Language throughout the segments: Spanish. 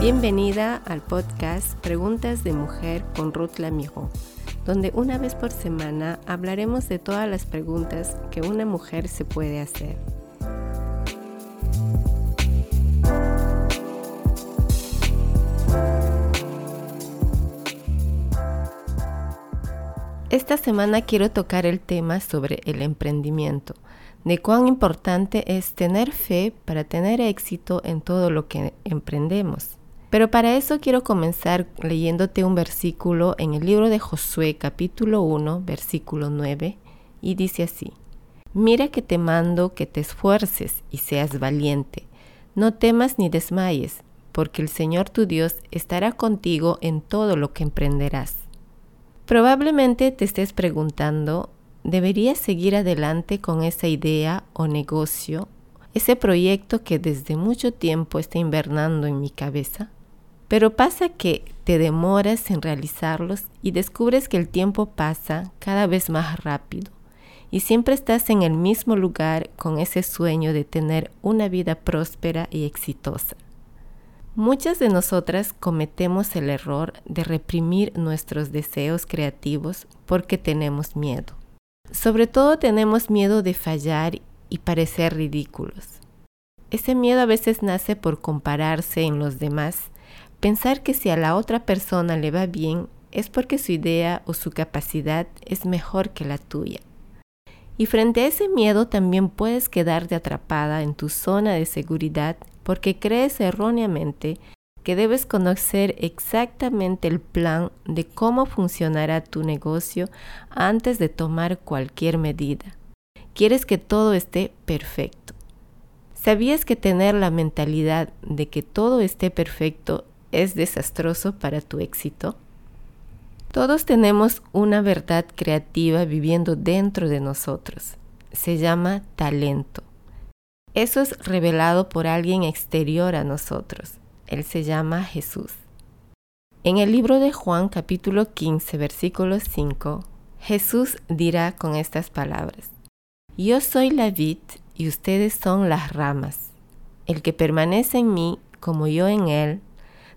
Bienvenida al podcast Preguntas de Mujer con Ruth Lamijo, donde una vez por semana hablaremos de todas las preguntas que una mujer se puede hacer. Esta semana quiero tocar el tema sobre el emprendimiento, de cuán importante es tener fe para tener éxito en todo lo que emprendemos. Pero para eso quiero comenzar leyéndote un versículo en el libro de Josué capítulo 1, versículo 9, y dice así, Mira que te mando que te esfuerces y seas valiente, no temas ni desmayes, porque el Señor tu Dios estará contigo en todo lo que emprenderás. Probablemente te estés preguntando, ¿debería seguir adelante con esa idea o negocio, ese proyecto que desde mucho tiempo está invernando en mi cabeza? Pero pasa que te demoras en realizarlos y descubres que el tiempo pasa cada vez más rápido y siempre estás en el mismo lugar con ese sueño de tener una vida próspera y exitosa. Muchas de nosotras cometemos el error de reprimir nuestros deseos creativos porque tenemos miedo. Sobre todo tenemos miedo de fallar y parecer ridículos. Ese miedo a veces nace por compararse en los demás, pensar que si a la otra persona le va bien es porque su idea o su capacidad es mejor que la tuya. Y frente a ese miedo también puedes quedarte atrapada en tu zona de seguridad porque crees erróneamente que debes conocer exactamente el plan de cómo funcionará tu negocio antes de tomar cualquier medida. Quieres que todo esté perfecto. ¿Sabías que tener la mentalidad de que todo esté perfecto es desastroso para tu éxito? Todos tenemos una verdad creativa viviendo dentro de nosotros. Se llama talento. Eso es revelado por alguien exterior a nosotros. Él se llama Jesús. En el libro de Juan capítulo 15 versículo 5, Jesús dirá con estas palabras, Yo soy la vid y ustedes son las ramas. El que permanece en mí como yo en él,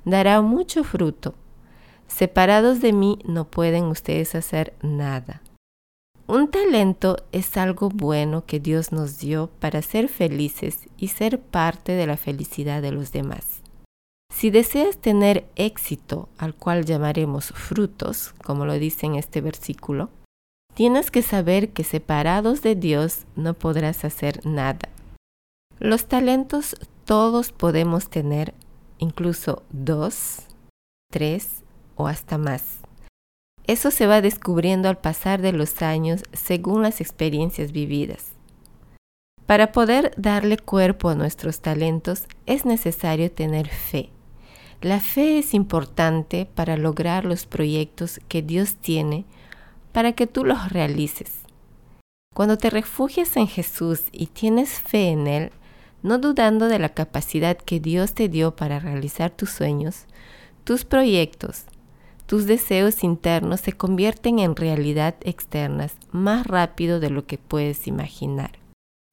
dará mucho fruto. Separados de mí no pueden ustedes hacer nada. Un talento es algo bueno que Dios nos dio para ser felices y ser parte de la felicidad de los demás. Si deseas tener éxito, al cual llamaremos frutos, como lo dice en este versículo, tienes que saber que separados de Dios no podrás hacer nada. Los talentos todos podemos tener, incluso dos, tres o hasta más. Eso se va descubriendo al pasar de los años según las experiencias vividas. Para poder darle cuerpo a nuestros talentos es necesario tener fe. La fe es importante para lograr los proyectos que Dios tiene para que tú los realices. Cuando te refugias en Jesús y tienes fe en Él, no dudando de la capacidad que Dios te dio para realizar tus sueños, tus proyectos, tus deseos internos se convierten en realidad externas más rápido de lo que puedes imaginar.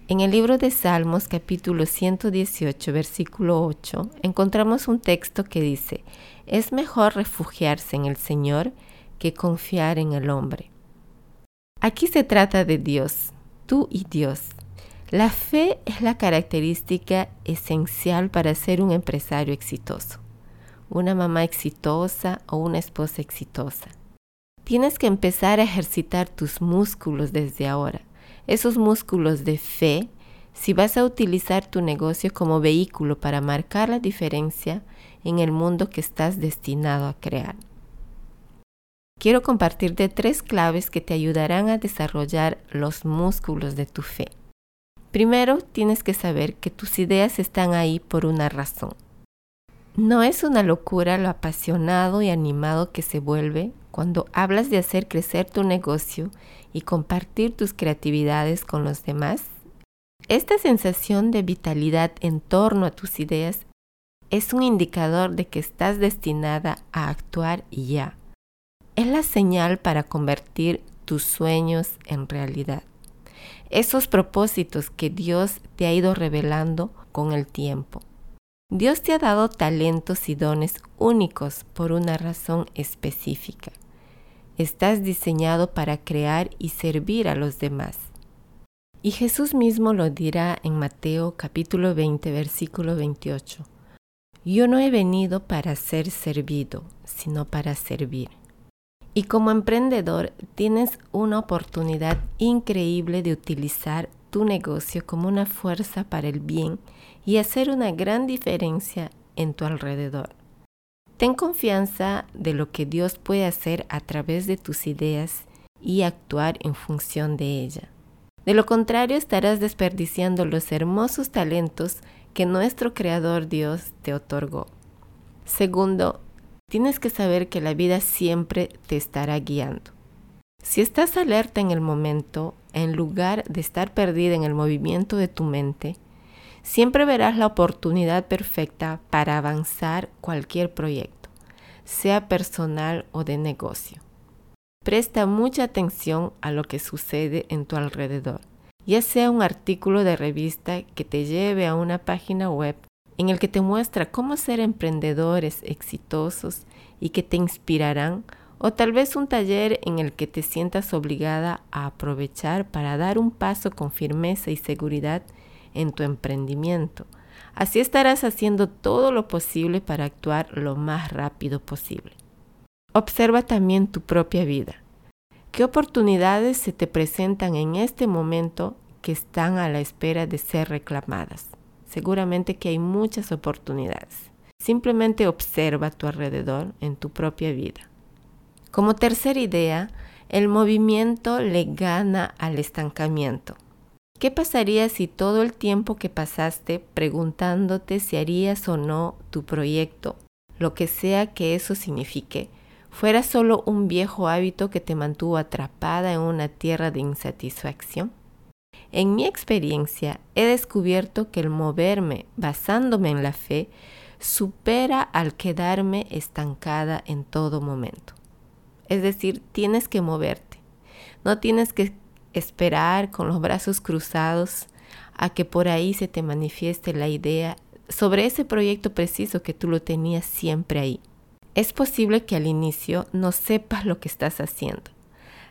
En el libro de Salmos capítulo 118 versículo 8 encontramos un texto que dice, es mejor refugiarse en el Señor que confiar en el hombre. Aquí se trata de Dios, tú y Dios. La fe es la característica esencial para ser un empresario exitoso una mamá exitosa o una esposa exitosa. Tienes que empezar a ejercitar tus músculos desde ahora, esos músculos de fe, si vas a utilizar tu negocio como vehículo para marcar la diferencia en el mundo que estás destinado a crear. Quiero compartirte tres claves que te ayudarán a desarrollar los músculos de tu fe. Primero, tienes que saber que tus ideas están ahí por una razón. No es una locura lo apasionado y animado que se vuelve cuando hablas de hacer crecer tu negocio y compartir tus creatividades con los demás. Esta sensación de vitalidad en torno a tus ideas es un indicador de que estás destinada a actuar ya. Es la señal para convertir tus sueños en realidad. Esos propósitos que Dios te ha ido revelando con el tiempo. Dios te ha dado talentos y dones únicos por una razón específica. Estás diseñado para crear y servir a los demás. Y Jesús mismo lo dirá en Mateo capítulo 20, versículo 28. Yo no he venido para ser servido, sino para servir. Y como emprendedor tienes una oportunidad increíble de utilizar tu negocio como una fuerza para el bien y hacer una gran diferencia en tu alrededor. Ten confianza de lo que Dios puede hacer a través de tus ideas y actuar en función de ella. De lo contrario, estarás desperdiciando los hermosos talentos que nuestro Creador Dios te otorgó. Segundo, tienes que saber que la vida siempre te estará guiando. Si estás alerta en el momento, en lugar de estar perdida en el movimiento de tu mente, siempre verás la oportunidad perfecta para avanzar cualquier proyecto, sea personal o de negocio. Presta mucha atención a lo que sucede en tu alrededor, ya sea un artículo de revista que te lleve a una página web en el que te muestra cómo ser emprendedores exitosos y que te inspirarán, o tal vez un taller en el que te sientas obligada a aprovechar para dar un paso con firmeza y seguridad en tu emprendimiento. Así estarás haciendo todo lo posible para actuar lo más rápido posible. Observa también tu propia vida. ¿Qué oportunidades se te presentan en este momento que están a la espera de ser reclamadas? Seguramente que hay muchas oportunidades. Simplemente observa a tu alrededor en tu propia vida. Como tercera idea, el movimiento le gana al estancamiento. ¿Qué pasaría si todo el tiempo que pasaste preguntándote si harías o no tu proyecto, lo que sea que eso signifique, fuera solo un viejo hábito que te mantuvo atrapada en una tierra de insatisfacción? En mi experiencia he descubierto que el moverme basándome en la fe supera al quedarme estancada en todo momento. Es decir, tienes que moverte. No tienes que esperar con los brazos cruzados a que por ahí se te manifieste la idea sobre ese proyecto preciso que tú lo tenías siempre ahí. Es posible que al inicio no sepas lo que estás haciendo.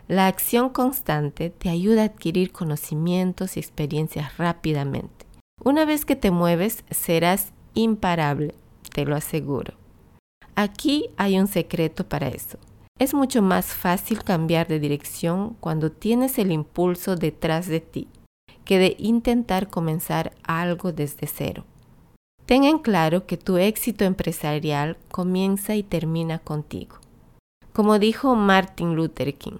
La acción constante te ayuda a adquirir conocimientos y experiencias rápidamente. Una vez que te mueves, serás imparable, te lo aseguro. Aquí hay un secreto para eso. Es mucho más fácil cambiar de dirección cuando tienes el impulso detrás de ti que de intentar comenzar algo desde cero. Ten en claro que tu éxito empresarial comienza y termina contigo. Como dijo Martin Luther King,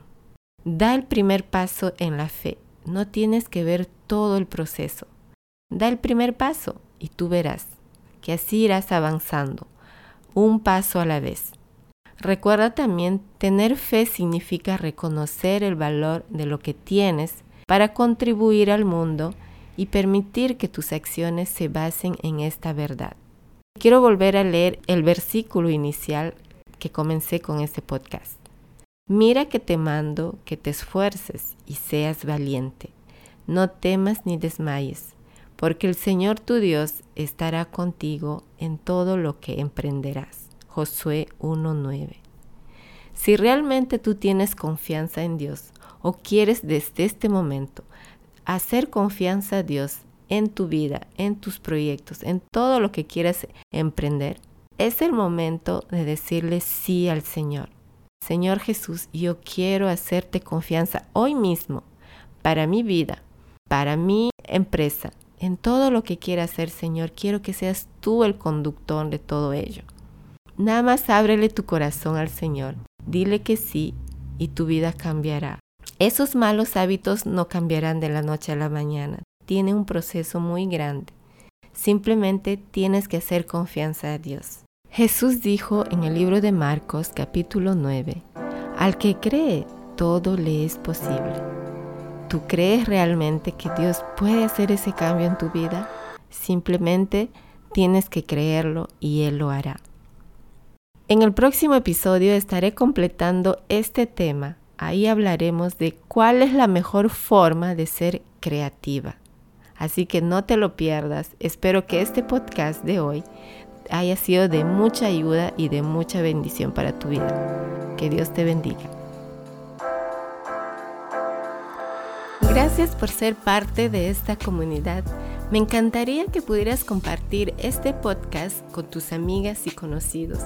da el primer paso en la fe. No tienes que ver todo el proceso. Da el primer paso y tú verás que así irás avanzando, un paso a la vez. Recuerda también, tener fe significa reconocer el valor de lo que tienes para contribuir al mundo y permitir que tus acciones se basen en esta verdad. Quiero volver a leer el versículo inicial que comencé con este podcast. Mira que te mando que te esfuerces y seas valiente. No temas ni desmayes, porque el Señor tu Dios estará contigo en todo lo que emprenderás. Josué 1.9. Si realmente tú tienes confianza en Dios o quieres desde este momento hacer confianza a Dios en tu vida, en tus proyectos, en todo lo que quieras emprender, es el momento de decirle sí al Señor. Señor Jesús, yo quiero hacerte confianza hoy mismo para mi vida, para mi empresa, en todo lo que quiera hacer, Señor. Quiero que seas tú el conductor de todo ello. Nada más ábrele tu corazón al Señor. Dile que sí y tu vida cambiará. Esos malos hábitos no cambiarán de la noche a la mañana. Tiene un proceso muy grande. Simplemente tienes que hacer confianza a Dios. Jesús dijo en el libro de Marcos capítulo 9, al que cree, todo le es posible. ¿Tú crees realmente que Dios puede hacer ese cambio en tu vida? Simplemente tienes que creerlo y Él lo hará. En el próximo episodio estaré completando este tema Ahí hablaremos de cuál es la mejor forma de ser creativa. Así que no te lo pierdas. Espero que este podcast de hoy haya sido de mucha ayuda y de mucha bendición para tu vida. Que Dios te bendiga. Gracias por ser parte de esta comunidad. Me encantaría que pudieras compartir este podcast con tus amigas y conocidos.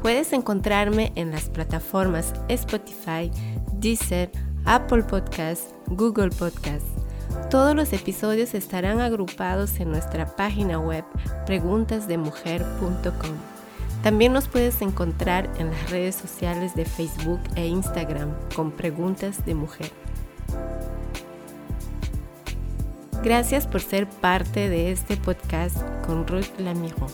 Puedes encontrarme en las plataformas Spotify, Deezer, Apple Podcasts, Google Podcasts. Todos los episodios estarán agrupados en nuestra página web preguntasdemujer.com. También nos puedes encontrar en las redes sociales de Facebook e Instagram con Preguntas de Mujer. Gracias por ser parte de este podcast con Ruth Lamijo.